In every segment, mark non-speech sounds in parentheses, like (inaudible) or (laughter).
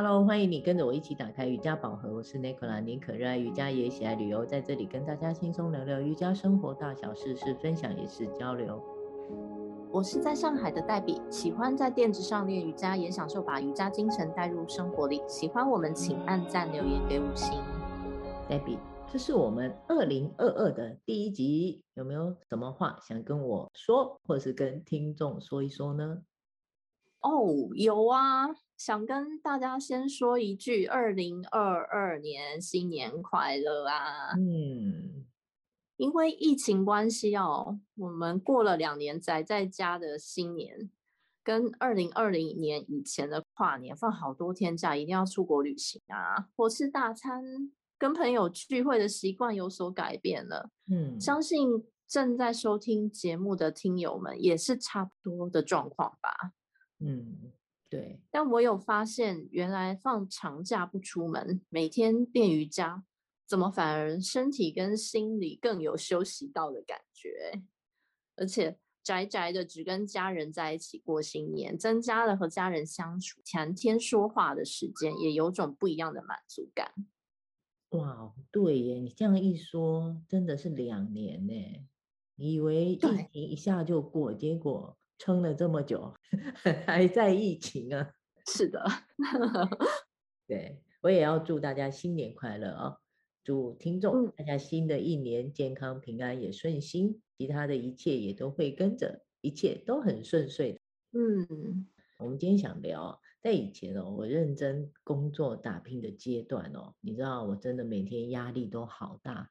Hello，欢迎你跟着我一起打开瑜伽宝盒。我是 Nicola，宁可热爱瑜伽也喜爱旅游，在这里跟大家轻松聊聊瑜伽生活大小事，是分享也是交流。我是在上海的黛比，喜欢在垫子上练瑜伽，也享受把瑜伽精神带入生活里。喜欢我们，请按赞留言给五星。黛比，这是我们二零二二的第一集，有没有什么话想跟我说，或者是跟听众说一说呢？哦，有啊。想跟大家先说一句，二零二二年新年快乐啊！嗯，因为疫情关系哦，我们过了两年宅在家的新年，跟二零二零年以前的跨年放好多天假，一定要出国旅行啊，或吃大餐，跟朋友聚会的习惯有所改变了。嗯，相信正在收听节目的听友们也是差不多的状况吧。嗯。对，但我有发现，原来放长假不出门，每天练瑜伽，怎么反而身体跟心理更有休息到的感觉？而且宅宅的只跟家人在一起过新年，增加了和家人相处、谈天说话的时间，也有种不一样的满足感。哇，对耶，你这样一说，真的是两年呢。你以为疫情一下就过，结果。撑了这么久，(laughs) 还在疫情啊？是的，(laughs) 对，我也要祝大家新年快乐啊、哦！祝听众大家新的一年健康平安也顺心，其他的一切也都会跟着，一切都很顺遂。嗯，我们今天想聊，在以前哦，我认真工作打拼的阶段哦，你知道我真的每天压力都好大，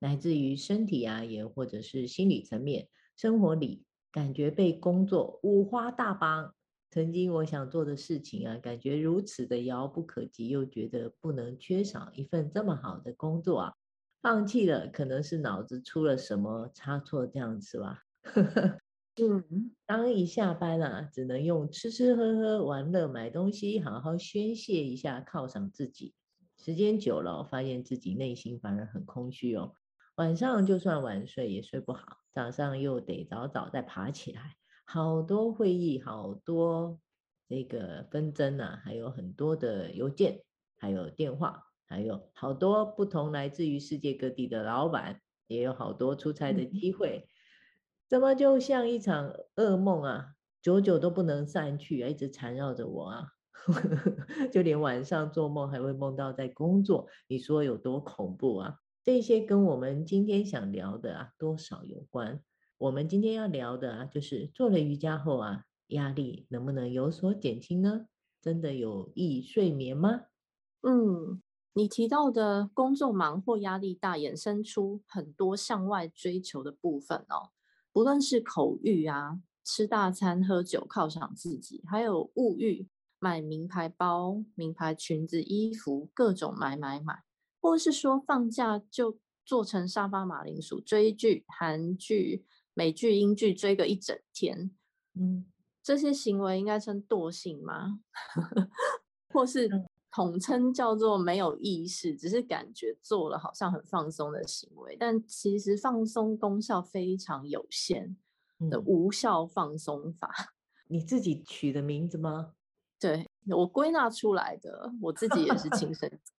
来自于身体啊，也或者是心理层面，生活里。感觉被工作五花大绑，曾经我想做的事情啊，感觉如此的遥不可及，又觉得不能缺少一份这么好的工作啊，放弃了，可能是脑子出了什么差错这样子吧。(laughs) 嗯，当一下班啊，只能用吃吃喝喝、玩乐、买东西，好好宣泄一下，犒赏自己。时间久了，发现自己内心反而很空虚哦。晚上就算晚睡也睡不好，早上又得早早再爬起来，好多会议，好多这个纷争啊，还有很多的邮件，还有电话，还有好多不同来自于世界各地的老板，也有好多出差的机会，怎么就像一场噩梦啊，久久都不能散去，一直缠绕着我啊，(laughs) 就连晚上做梦还会梦到在工作，你说有多恐怖啊？这些跟我们今天想聊的啊多少有关。我们今天要聊的啊，就是做了瑜伽后啊，压力能不能有所减轻呢？真的有益睡眠吗？嗯，你提到的工作忙或压力大，衍生出很多向外追求的部分哦。不论是口欲啊，吃大餐、喝酒犒赏自己，还有物欲，买名牌包、名牌裙子、衣服，各种买买买。或是说放假就做成沙发马铃薯，追剧、韩剧、美剧、英剧追个一整天，嗯，这些行为应该称惰性吗？(laughs) 或是统称叫做没有意识，只是感觉做了好像很放松的行为，但其实放松功效非常有限的无效放松法。嗯，(laughs) 你自己取的名字吗？对，我归纳出来的，我自己也是亲身。(laughs)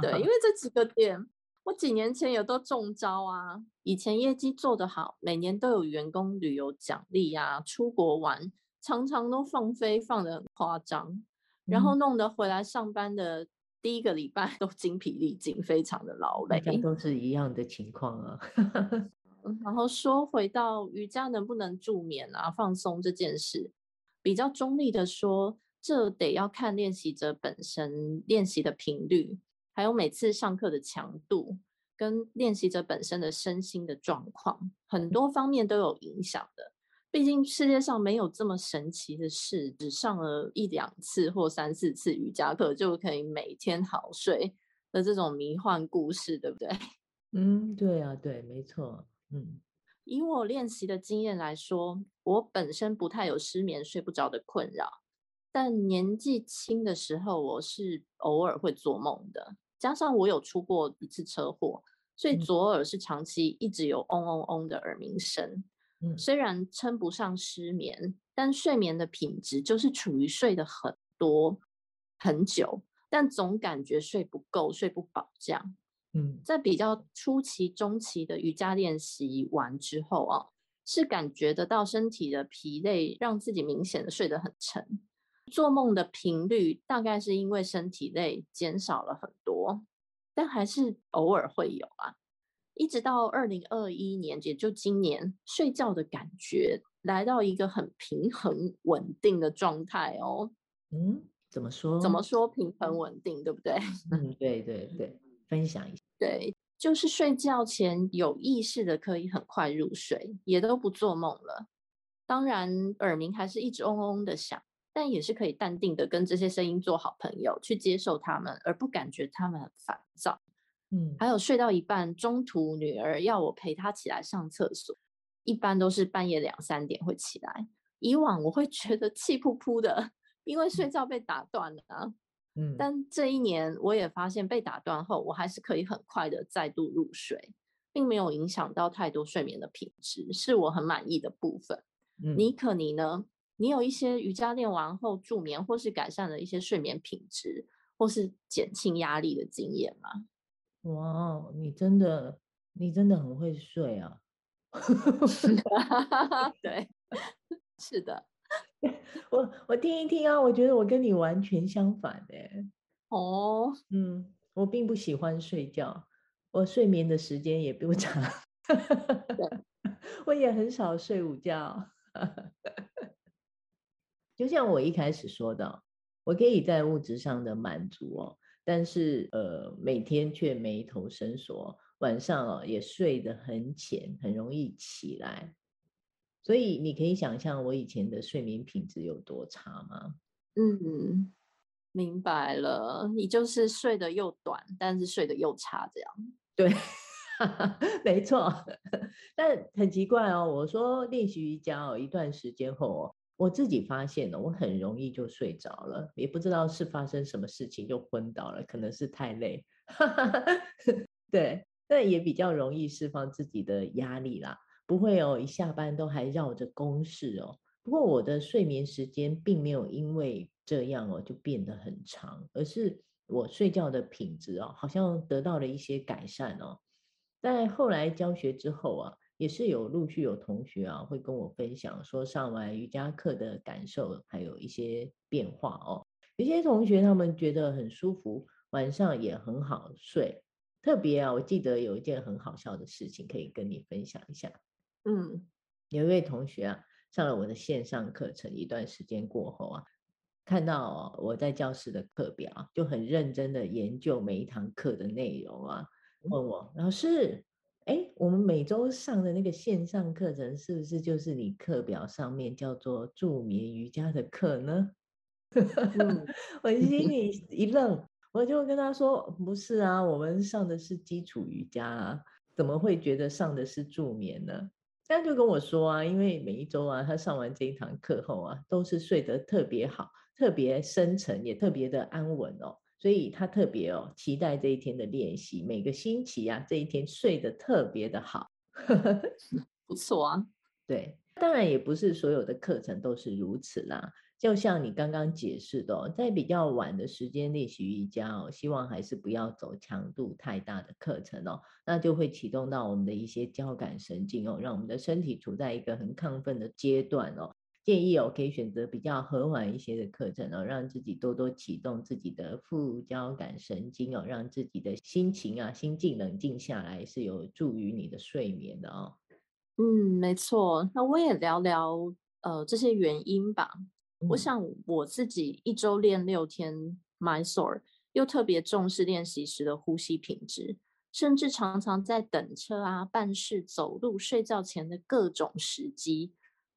对，因 (laughs) 为这几个点，我几年前也都中招啊。以前业绩做得好，每年都有员工旅游奖励啊，出国玩，常常都放飞放得很夸张，然后弄得回来上班的第一个礼拜 (laughs) 都精疲力尽，非常的劳累。都是一样的情况啊。(laughs) 然后说回到瑜伽能不能助眠啊、放松这件事，比较中立的说，这得要看练习者本身练习的频率。还有每次上课的强度，跟练习者本身的身心的状况，很多方面都有影响的。毕竟世界上没有这么神奇的事，只上了一两次或三四次瑜伽课就可以每天好睡的这种迷幻故事，对不对？(laughs) 嗯，对啊，对，没错。嗯，以我练习的经验来说，我本身不太有失眠、睡不着的困扰，但年纪轻的时候，我是偶尔会做梦的。加上我有出过一次车祸，所以左耳是长期一直有嗡嗡嗡的耳鸣声。嗯，虽然称不上失眠，但睡眠的品质就是处于睡得很多，很久，但总感觉睡不够、睡不饱这样。嗯，在比较初期、中期的瑜伽练习完之后啊，是感觉得到身体的疲累，让自己明显的睡得很沉。做梦的频率大概是因为身体内减少了很多，但还是偶尔会有啊。一直到二零二一年，也就今年，睡觉的感觉来到一个很平衡稳定的状态哦。嗯，怎么说？怎么说平衡稳定，对不对？(laughs) 嗯，对对对，分享一下。对，就是睡觉前有意识的可以很快入睡，也都不做梦了。当然，耳鸣还是一直嗡嗡的响，但也是可以淡定的跟这些声音做好朋友，去接受他们，而不感觉他们很烦躁。嗯，还有睡到一半，中途女儿要我陪她起来上厕所，一般都是半夜两三点会起来。以往我会觉得气扑扑的，因为睡觉被打断了啊。嗯，但这一年我也发现被打断后，我还是可以很快的再度入睡，并没有影响到太多睡眠的品质，是我很满意的部分。嗯，妮可你呢？你有一些瑜伽练完后助眠，或是改善了一些睡眠品质，或是减轻压力的经验吗？哇，你真的，你真的很会睡啊！(laughs) (laughs) 对，是的，(laughs) 我我听一听啊，我觉得我跟你完全相反哎。哦，嗯，我并不喜欢睡觉，我睡眠的时间也不长，我也很少睡午觉。就像我一开始说的，我可以在物质上的满足哦。但是，呃，每天却眉头深锁，晚上哦也睡得很浅，很容易起来。所以你可以想象我以前的睡眠品质有多差吗？嗯，明白了，你就是睡得又短，但是睡得又差，这样。对，(laughs) 没错。(laughs) 但很奇怪哦，我说练习瑜伽哦，一段时间后哦。我自己发现了，我很容易就睡着了，也不知道是发生什么事情就昏倒了，可能是太累。(laughs) 对，但也比较容易释放自己的压力啦，不会哦，一下班都还绕着公事哦。不过我的睡眠时间并没有因为这样哦就变得很长，而是我睡觉的品质哦好像得到了一些改善哦。在后来教学之后啊。也是有陆续有同学啊，会跟我分享说上完瑜伽课的感受，还有一些变化哦。有些同学他们觉得很舒服，晚上也很好睡。特别啊，我记得有一件很好笑的事情可以跟你分享一下。嗯，有一位同学啊，上了我的线上课程一段时间过后啊，看到我在教室的课表，就很认真的研究每一堂课的内容啊，问我老师。哎，我们每周上的那个线上课程，是不是就是你课表上面叫做助眠瑜伽的课呢？嗯、(laughs) 我心里一愣，我就跟他说：“不是啊，我们上的是基础瑜伽啊，怎么会觉得上的是助眠呢？”他就跟我说啊，因为每一周啊，他上完这一堂课后啊，都是睡得特别好，特别深沉，也特别的安稳哦。所以他特别哦，期待这一天的练习，每个星期啊，这一天睡得特别的好，(laughs) 不错啊。对，当然也不是所有的课程都是如此啦。就像你刚刚解释的哦，在比较晚的时间练习瑜伽哦，希望还是不要走强度太大的课程哦，那就会启动到我们的一些交感神经哦，让我们的身体处在一个很亢奋的阶段哦。建议哦，可以选择比较和缓一些的课程哦，让自己多多启动自己的副交感神经哦，让自己的心情啊、心境冷静下来，是有助于你的睡眠的哦。嗯，没错。那我也聊聊呃这些原因吧。嗯、我想我自己一周练六天 Mysore，又特别重视练习时的呼吸品质，甚至常常在等车啊、办事、走路、睡觉前的各种时机。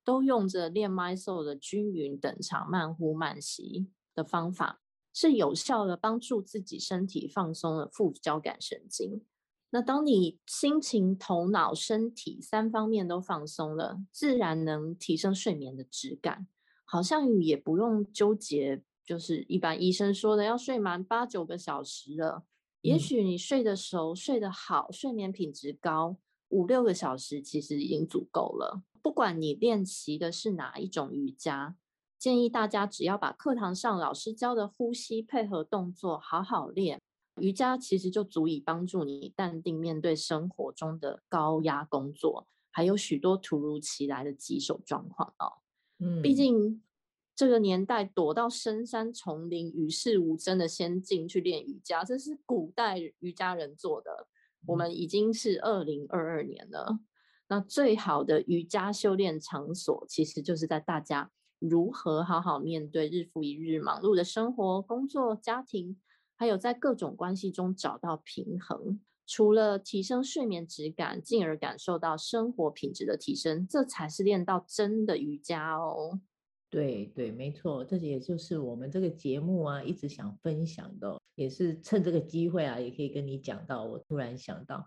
都用着练 Mysore 的均匀等长慢呼慢吸的方法，是有效的帮助自己身体放松了副交感神经。那当你心情、头脑、身体三方面都放松了，自然能提升睡眠的质感。好像也不用纠结，就是一般医生说的要睡满八九个小时了。也许你睡得熟、睡得好、睡眠品质高，五六个小时其实已经足够了。不管你练习的是哪一种瑜伽，建议大家只要把课堂上老师教的呼吸配合动作好好练，瑜伽其实就足以帮助你淡定面对生活中的高压工作，还有许多突如其来的棘手状况哦。嗯，毕竟这个年代躲到深山丛林与世无争的仙境去练瑜伽，这是古代瑜伽人做的。我们已经是二零二二年了，那最好的瑜伽修炼场所，其实就是在大家如何好好面对日复一日忙碌的生活、工作、家庭，还有在各种关系中找到平衡。除了提升睡眠质感，进而感受到生活品质的提升，这才是练到真的瑜伽哦。对对，没错，这也就是我们这个节目啊，一直想分享的，也是趁这个机会啊，也可以跟你讲到。我突然想到，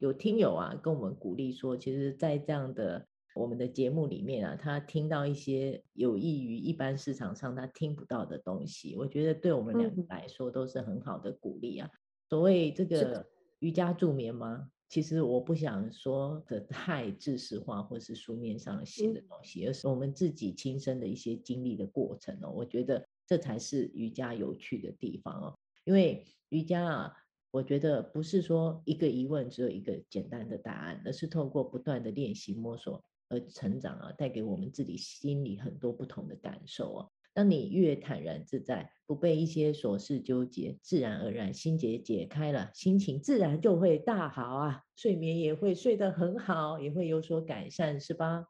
有听友啊跟我们鼓励说，其实，在这样的我们的节目里面啊，他听到一些有益于一般市场上他听不到的东西，我觉得对我们两个来说都是很好的鼓励啊。所谓这个瑜伽助眠吗？其实我不想说的太知识化，或是书面上写的东西，而是我们自己亲身的一些经历的过程哦。我觉得这才是瑜伽有趣的地方哦。因为瑜伽啊，我觉得不是说一个疑问只有一个简单的答案，而是透过不断的练习摸索而成长啊，带给我们自己心里很多不同的感受哦。当你越坦然自在，不被一些琐事纠结，自然而然心结解开了，心情自然就会大好啊，睡眠也会睡得很好，也会有所改善，是吧？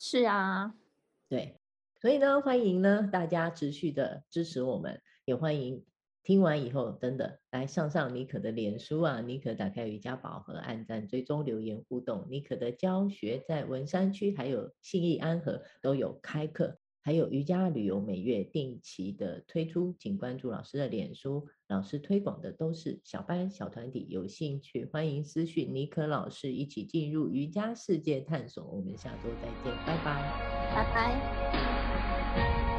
是啊，对，所以呢，欢迎呢大家持续的支持我们，也欢迎听完以后真的来上上妮可的脸书啊，妮可打开瑜伽宝盒，按赞追踪留言互动，妮可的教学在文山区还有信义安和都有开课。还有瑜伽旅游每月定期的推出，请关注老师的脸书，老师推广的都是小班小团体，有兴趣欢迎私讯妮可老师一起进入瑜伽世界探索。我们下周再见，拜拜，拜拜。